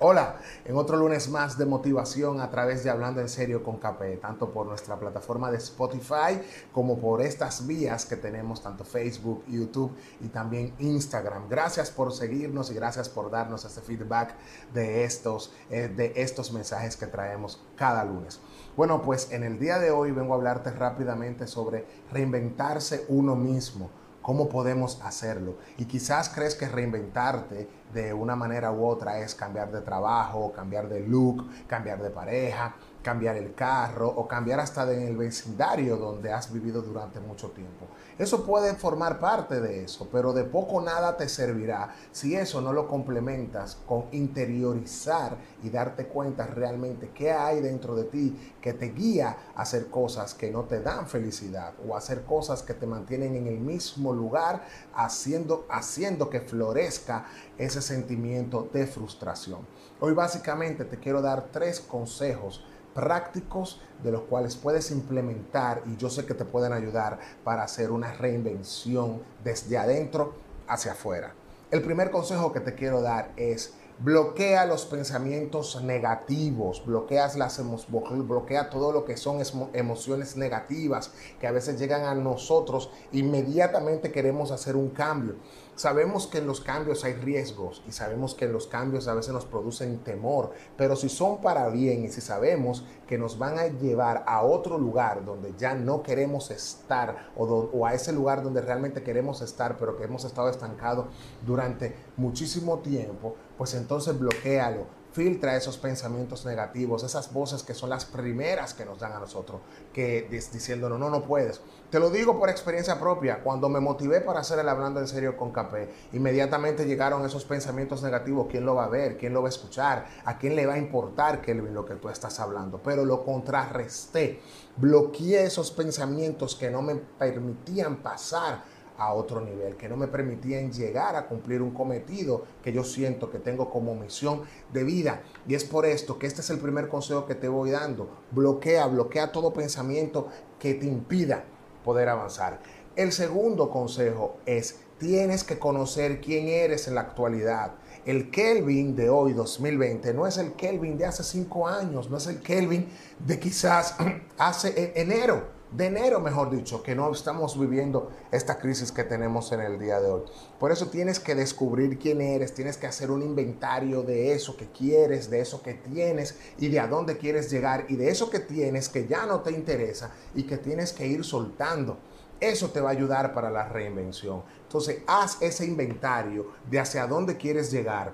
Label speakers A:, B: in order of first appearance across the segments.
A: Hola, en otro lunes más de motivación a través de Hablando en Serio con Café, tanto por nuestra plataforma de Spotify como por estas vías que tenemos, tanto Facebook, YouTube y también Instagram. Gracias por seguirnos y gracias por darnos este feedback de estos, eh, de estos mensajes que traemos cada lunes. Bueno, pues en el día de hoy vengo a hablarte rápidamente sobre reinventarse uno mismo cómo podemos hacerlo. Y quizás crees que reinventarte de una manera u otra es cambiar de trabajo, cambiar de look, cambiar de pareja, cambiar el carro o cambiar hasta en el vecindario donde has vivido durante mucho tiempo. Eso puede formar parte de eso, pero de poco nada te servirá si eso no lo complementas con interiorizar y darte cuenta realmente qué hay dentro de ti que te guía a hacer cosas que no te dan felicidad o hacer cosas que te mantienen en el mismo lugar haciendo, haciendo que florezca ese sentimiento de frustración. Hoy básicamente te quiero dar tres consejos prácticos de los cuales puedes implementar y yo sé que te pueden ayudar para hacer una reinvención desde adentro hacia afuera. El primer consejo que te quiero dar es bloquea los pensamientos negativos, bloqueas las bloquea todo lo que son emociones negativas que a veces llegan a nosotros, inmediatamente queremos hacer un cambio. Sabemos que en los cambios hay riesgos y sabemos que en los cambios a veces nos producen temor, pero si son para bien y si sabemos que nos van a llevar a otro lugar donde ya no queremos estar o, a ese lugar donde realmente queremos estar, pero que hemos estado estancados durante muchísimo tiempo, pues entonces bloquealo, filtra esos pensamientos negativos, esas voces que son las primeras que nos dan a nosotros, que diciendo, no, no, puedes. Te lo digo por experiencia propia, cuando me motivé para hacer el hablando en serio con Café, inmediatamente llegaron esos pensamientos negativos, ¿quién lo va a ver? ¿Quién lo va a escuchar? ¿A quién le va a importar, Kelvin, lo que tú estás hablando? Pero lo contrarresté, bloqueé esos pensamientos que no me permitían pasar a otro nivel, que no me permitían llegar a cumplir un cometido que yo siento que tengo como misión de vida. Y es por esto que este es el primer consejo que te voy dando. Bloquea, bloquea todo pensamiento que te impida poder avanzar. El segundo consejo es, tienes que conocer quién eres en la actualidad. El Kelvin de hoy, 2020, no es el Kelvin de hace cinco años, no es el Kelvin de quizás hace enero de enero, mejor dicho, que no estamos viviendo esta crisis que tenemos en el día de hoy. Por eso tienes que descubrir quién eres, tienes que hacer un inventario de eso que quieres, de eso que tienes y de a dónde quieres llegar y de eso que tienes que ya no te interesa y que tienes que ir soltando. Eso te va a ayudar para la reinvención. Entonces, haz ese inventario de hacia dónde quieres llegar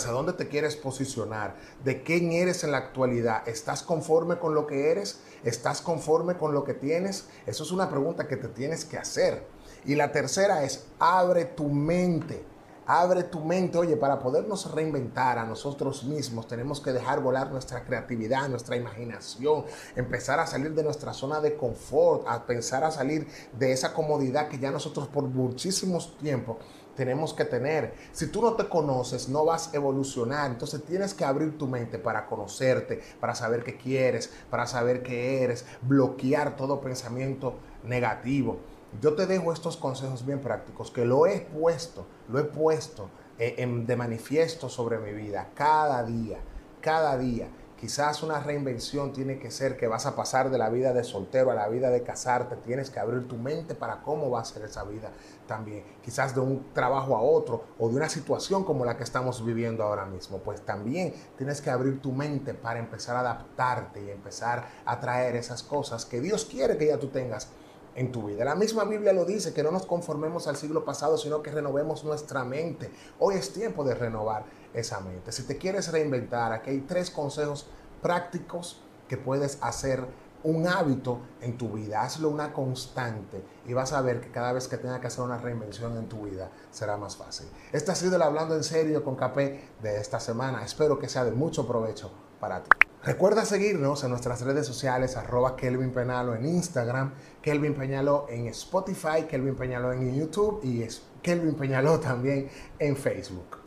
A: de dónde te quieres posicionar, de quién eres en la actualidad. ¿Estás conforme con lo que eres? ¿Estás conforme con lo que tienes? Eso es una pregunta que te tienes que hacer. Y la tercera es, abre tu mente. Abre tu mente, oye, para podernos reinventar a nosotros mismos tenemos que dejar volar nuestra creatividad, nuestra imaginación, empezar a salir de nuestra zona de confort, a pensar a salir de esa comodidad que ya nosotros por muchísimos tiempos tenemos que tener. Si tú no te conoces, no vas a evolucionar. Entonces tienes que abrir tu mente para conocerte, para saber qué quieres, para saber qué eres, bloquear todo pensamiento negativo. Yo te dejo estos consejos bien prácticos que lo he puesto, lo he puesto eh, de manifiesto sobre mi vida cada día, cada día. Quizás una reinvención tiene que ser que vas a pasar de la vida de soltero a la vida de casarte. Tienes que abrir tu mente para cómo va a ser esa vida también. Quizás de un trabajo a otro o de una situación como la que estamos viviendo ahora mismo. Pues también tienes que abrir tu mente para empezar a adaptarte y empezar a traer esas cosas que Dios quiere que ya tú tengas en tu vida. La misma Biblia lo dice, que no nos conformemos al siglo pasado, sino que renovemos nuestra mente. Hoy es tiempo de renovar esa mente. Si te quieres reinventar, aquí hay tres consejos prácticos que puedes hacer un hábito en tu vida, hazlo una constante y vas a ver que cada vez que tengas que hacer una reinvención en tu vida será más fácil. Este ha sido el Hablando en Serio con Capé de esta semana. Espero que sea de mucho provecho para ti. Recuerda seguirnos en nuestras redes sociales, arroba Kelvin Peñalo en Instagram, Kelvin Peñalo en Spotify, Kelvin Peñalo en YouTube y Kelvin Peñalo también en Facebook.